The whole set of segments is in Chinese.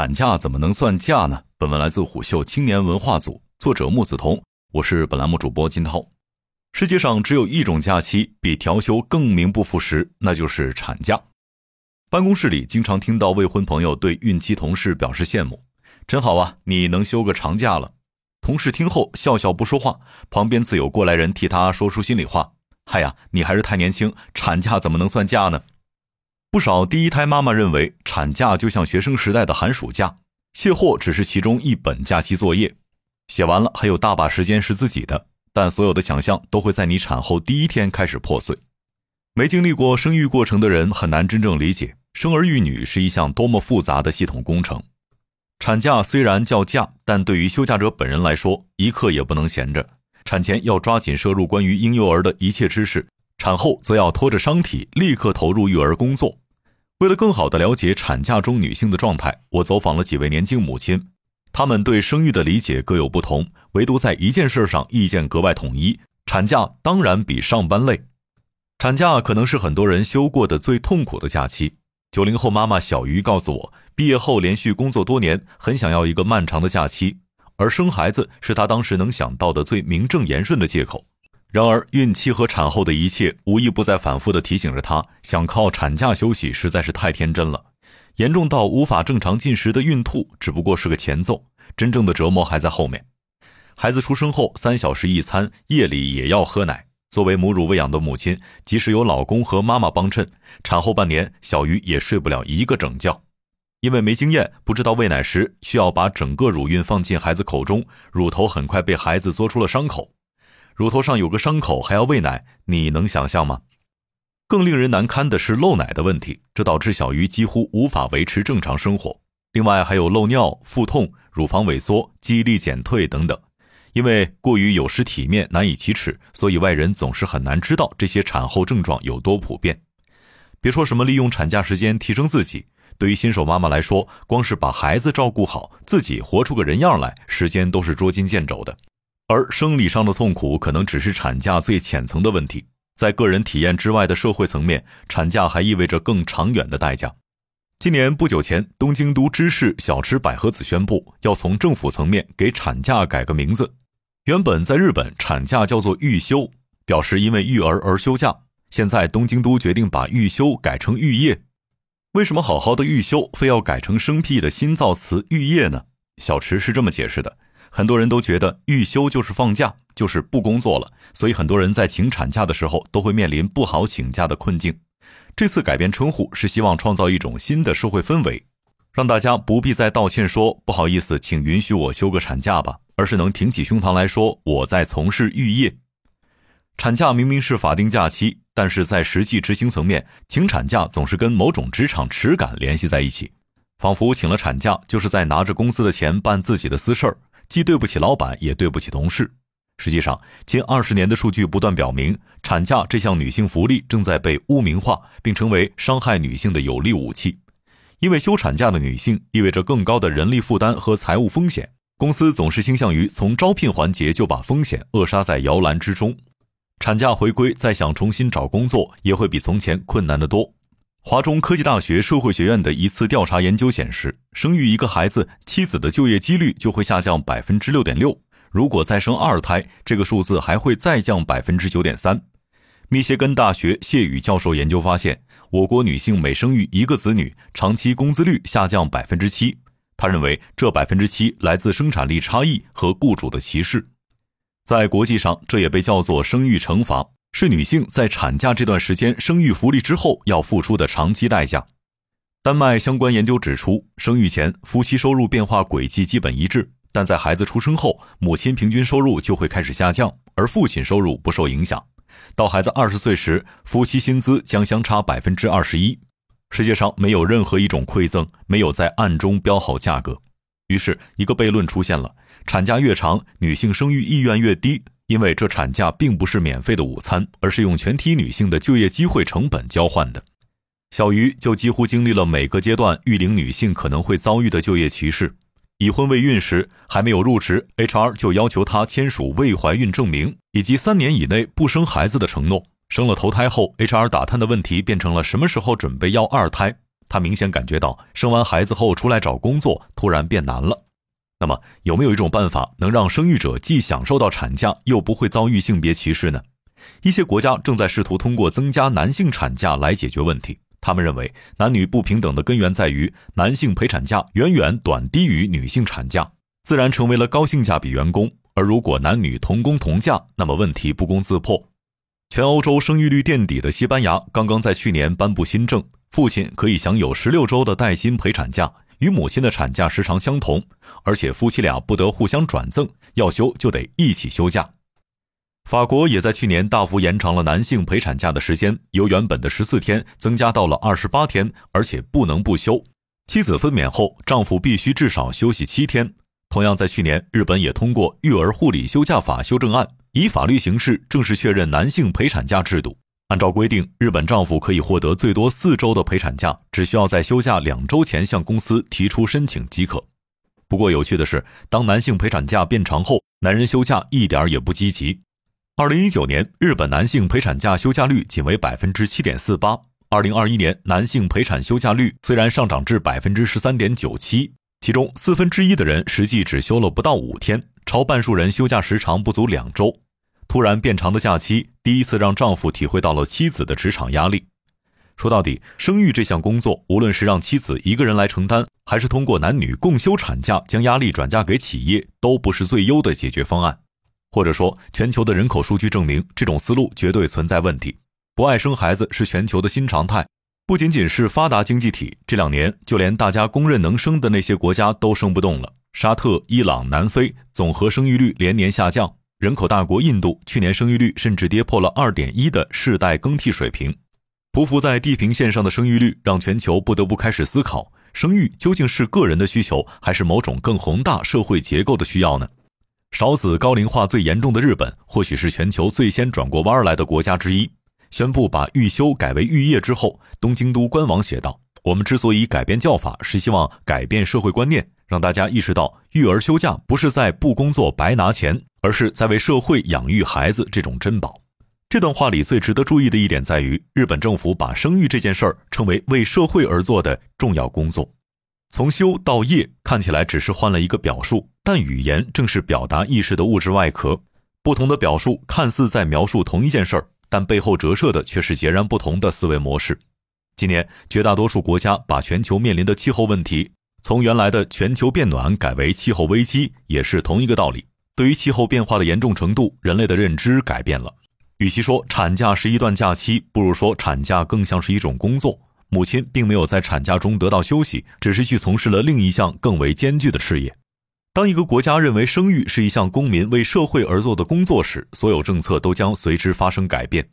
产假怎么能算假呢？本文来自虎嗅青年文化组，作者木子彤，我是本栏目主播金涛。世界上只有一种假期比调休更名不副实，那就是产假。办公室里经常听到未婚朋友对孕期同事表示羡慕：“真好啊，你能休个长假了。”同事听后笑笑不说话，旁边自有过来人替他说出心里话：“嗨呀，你还是太年轻，产假怎么能算假呢？”不少第一胎妈妈认为，产假就像学生时代的寒暑假，卸货只是其中一本假期作业，写完了还有大把时间是自己的。但所有的想象都会在你产后第一天开始破碎。没经历过生育过程的人很难真正理解，生儿育女是一项多么复杂的系统工程。产假虽然叫假，但对于休假者本人来说，一刻也不能闲着。产前要抓紧摄入关于婴幼儿的一切知识。产后则要拖着伤体，立刻投入育儿工作。为了更好地了解产假中女性的状态，我走访了几位年轻母亲，她们对生育的理解各有不同，唯独在一件事上意见格外统一：产假当然比上班累。产假可能是很多人休过的最痛苦的假期。九零后妈妈小鱼告诉我，毕业后连续工作多年，很想要一个漫长的假期，而生孩子是她当时能想到的最名正言顺的借口。然而，孕期和产后的一切无一不在反复地提醒着她，想靠产假休息实在是太天真了。严重到无法正常进食的孕吐只不过是个前奏，真正的折磨还在后面。孩子出生后三小时一餐，夜里也要喝奶。作为母乳喂养的母亲，即使有老公和妈妈帮衬，产后半年小鱼也睡不了一个整觉，因为没经验，不知道喂奶时需要把整个乳晕放进孩子口中，乳头很快被孩子嘬出了伤口。乳头上有个伤口，还要喂奶，你能想象吗？更令人难堪的是漏奶的问题，这导致小鱼几乎无法维持正常生活。另外还有漏尿、腹痛、乳房萎缩、记忆力减退等等。因为过于有失体面、难以启齿，所以外人总是很难知道这些产后症状有多普遍。别说什么利用产假时间提升自己，对于新手妈妈来说，光是把孩子照顾好，自己活出个人样来，时间都是捉襟见肘的。而生理上的痛苦可能只是产假最浅层的问题，在个人体验之外的社会层面，产假还意味着更长远的代价。今年不久前，东京都知事小池百合子宣布，要从政府层面给产假改个名字。原本在日本，产假叫做育休，表示因为育儿而休假。现在东京都决定把育休改成育业。为什么好好的育休非要改成生僻的新造词育业呢？小池是这么解释的。很多人都觉得预休就是放假，就是不工作了，所以很多人在请产假的时候都会面临不好请假的困境。这次改变称呼是希望创造一种新的社会氛围，让大家不必再道歉说不好意思，请允许我休个产假吧，而是能挺起胸膛来说我在从事育业。产假明明是法定假期，但是在实际执行层面，请产假总是跟某种职场耻感联系在一起，仿佛请了产假就是在拿着公司的钱办自己的私事儿。既对不起老板，也对不起同事。实际上，近二十年的数据不断表明，产假这项女性福利正在被污名化，并成为伤害女性的有力武器。因为休产假的女性意味着更高的人力负担和财务风险，公司总是倾向于从招聘环节就把风险扼杀在摇篮之中。产假回归，再想重新找工作，也会比从前困难得多。华中科技大学社会学院的一次调查研究显示，生育一个孩子，妻子的就业几率就会下降百分之六点六。如果再生二胎，这个数字还会再降百分之九点三。密歇根大学谢宇教授研究发现，我国女性每生育一个子女，长期工资率下降百分之七。他认为，这百分之七来自生产力差异和雇主的歧视。在国际上，这也被叫做生育惩罚。是女性在产假这段时间生育福利之后要付出的长期代价。丹麦相关研究指出，生育前夫妻收入变化轨迹基本一致，但在孩子出生后，母亲平均收入就会开始下降，而父亲收入不受影响。到孩子二十岁时，夫妻薪资将相差百分之二十一。世界上没有任何一种馈赠没有在暗中标好价格。于是，一个悖论出现了：产假越长，女性生育意愿越低。因为这产假并不是免费的午餐，而是用全体女性的就业机会成本交换的。小鱼就几乎经历了每个阶段育龄女性可能会遭遇的就业歧视。已婚未孕时，还没有入职，HR 就要求她签署未怀孕证明以及三年以内不生孩子的承诺。生了头胎后，HR 打探的问题变成了什么时候准备要二胎。她明显感觉到生完孩子后出来找工作突然变难了。那么，有没有一种办法能让生育者既享受到产假，又不会遭遇性别歧视呢？一些国家正在试图通过增加男性产假来解决问题。他们认为，男女不平等的根源在于男性陪产假远远短低于女性产假，自然成为了高性价比员工。而如果男女同工同价，那么问题不攻自破。全欧洲生育率垫底的西班牙刚刚在去年颁布新政，父亲可以享有十六周的带薪陪产假，与母亲的产假时长相同，而且夫妻俩不得互相转赠，要休就得一起休假。法国也在去年大幅延长了男性陪产假的时间，由原本的十四天增加到了二十八天，而且不能不休。妻子分娩后，丈夫必须至少休息七天。同样，在去年，日本也通过《育儿护理休假法》修正案，以法律形式正式确认男性陪产假制度。按照规定，日本丈夫可以获得最多四周的陪产假，只需要在休假两周前向公司提出申请即可。不过，有趣的是，当男性陪产假变长后，男人休假一点也不积极。二零一九年，日本男性陪产假休假率仅为百分之七点四八。二零二一年，男性陪产休假率虽然上涨至百分之十三点九七，其中四分之一的人实际只休了不到五天，超半数人休假时长不足两周。突然变长的假期，第一次让丈夫体会到了妻子的职场压力。说到底，生育这项工作，无论是让妻子一个人来承担，还是通过男女共休产假将压力转嫁给企业，都不是最优的解决方案。或者说，全球的人口数据证明，这种思路绝对存在问题。不爱生孩子是全球的新常态，不仅仅是发达经济体，这两年就连大家公认能生的那些国家都生不动了。沙特、伊朗、南非总和生育率连年下降，人口大国印度去年生育率甚至跌破了二点一的世代更替水平。匍匐在地平线上的生育率，让全球不得不开始思考：生育究竟是个人的需求，还是某种更宏大社会结构的需要呢？少子高龄化最严重的日本，或许是全球最先转过弯来的国家之一。宣布把育休改为育业之后，东京都官网写道：“我们之所以改变叫法，是希望改变社会观念，让大家意识到育儿休假不是在不工作白拿钱，而是在为社会养育孩子这种珍宝。”这段话里最值得注意的一点在于，日本政府把生育这件事儿称为为社会而做的重要工作。从休到业看起来只是换了一个表述，但语言正是表达意识的物质外壳。不同的表述看似在描述同一件事儿，但背后折射的却是截然不同的思维模式。今年，绝大多数国家把全球面临的气候问题从原来的全球变暖改为气候危机，也是同一个道理。对于气候变化的严重程度，人类的认知改变了。与其说产假是一段假期，不如说产假更像是一种工作。母亲并没有在产假中得到休息，只是去从事了另一项更为艰巨的事业。当一个国家认为生育是一项公民为社会而做的工作时，所有政策都将随之发生改变。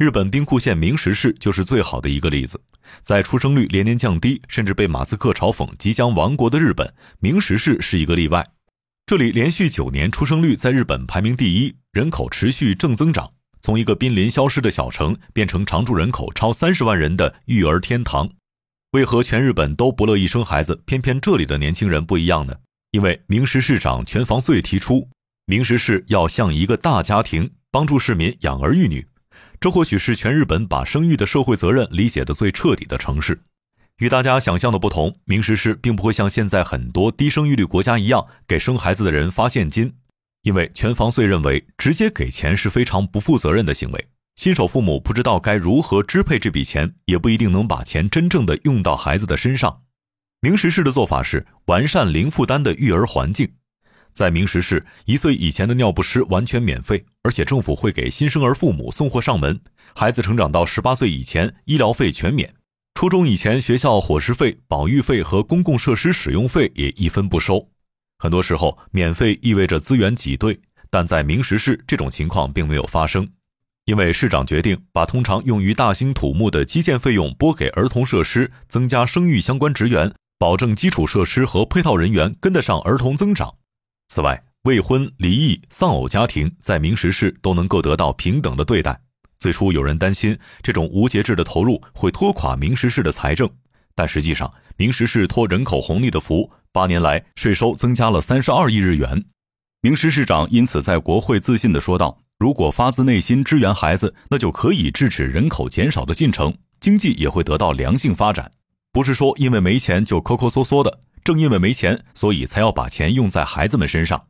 日本兵库县明石市就是最好的一个例子。在出生率连年降低，甚至被马斯克嘲讽即将亡国的日本，明石市是一个例外。这里连续九年出生率在日本排名第一，人口持续正增长。从一个濒临消失的小城变成常住人口超三十万人的育儿天堂，为何全日本都不乐意生孩子，偏偏这里的年轻人不一样呢？因为明石市长全房穗提出，明石市要像一个大家庭，帮助市民养儿育女。这或许是全日本把生育的社会责任理解的最彻底的城市。与大家想象的不同，明石市并不会像现在很多低生育率国家一样，给生孩子的人发现金。因为全房穗认为直接给钱是非常不负责任的行为，新手父母不知道该如何支配这笔钱，也不一定能把钱真正的用到孩子的身上。明石市的做法是完善零负担的育儿环境，在明石市，一岁以前的尿不湿完全免费，而且政府会给新生儿父母送货上门。孩子成长到十八岁以前，医疗费全免。初中以前，学校伙食费、保育费和公共设施使用费也一分不收。很多时候，免费意味着资源挤兑，但在明石市，这种情况并没有发生，因为市长决定把通常用于大兴土木的基建费用拨给儿童设施，增加生育相关职员，保证基础设施和配套人员跟得上儿童增长。此外，未婚、离异、丧偶家庭在明石市都能够得到平等的对待。最初有人担心这种无节制的投入会拖垮明石市的财政，但实际上，明石市托人口红利的福。八年来，税收增加了三十二亿日元。明石市长因此在国会自信地说道：“如果发自内心支援孩子，那就可以制止人口减少的进程，经济也会得到良性发展。”不是说因为没钱就抠抠缩缩的，正因为没钱，所以才要把钱用在孩子们身上。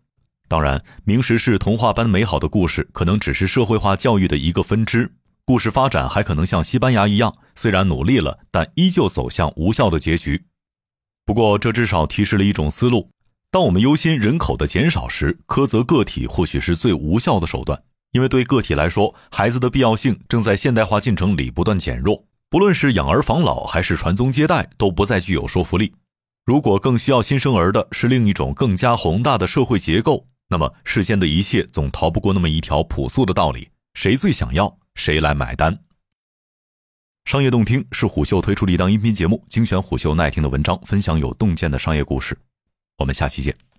当然，明石市童话般美好的故事，可能只是社会化教育的一个分支。故事发展还可能像西班牙一样，虽然努力了，但依旧走向无效的结局。不过，这至少提示了一种思路：当我们忧心人口的减少时，苛责个体或许是最无效的手段。因为对个体来说，孩子的必要性正在现代化进程里不断减弱。不论是养儿防老还是传宗接代，都不再具有说服力。如果更需要新生儿的是另一种更加宏大的社会结构，那么世间的一切总逃不过那么一条朴素的道理：谁最想要，谁来买单。商业洞听是虎嗅推出的一档音频节目，精选虎嗅耐听的文章，分享有洞见的商业故事。我们下期见。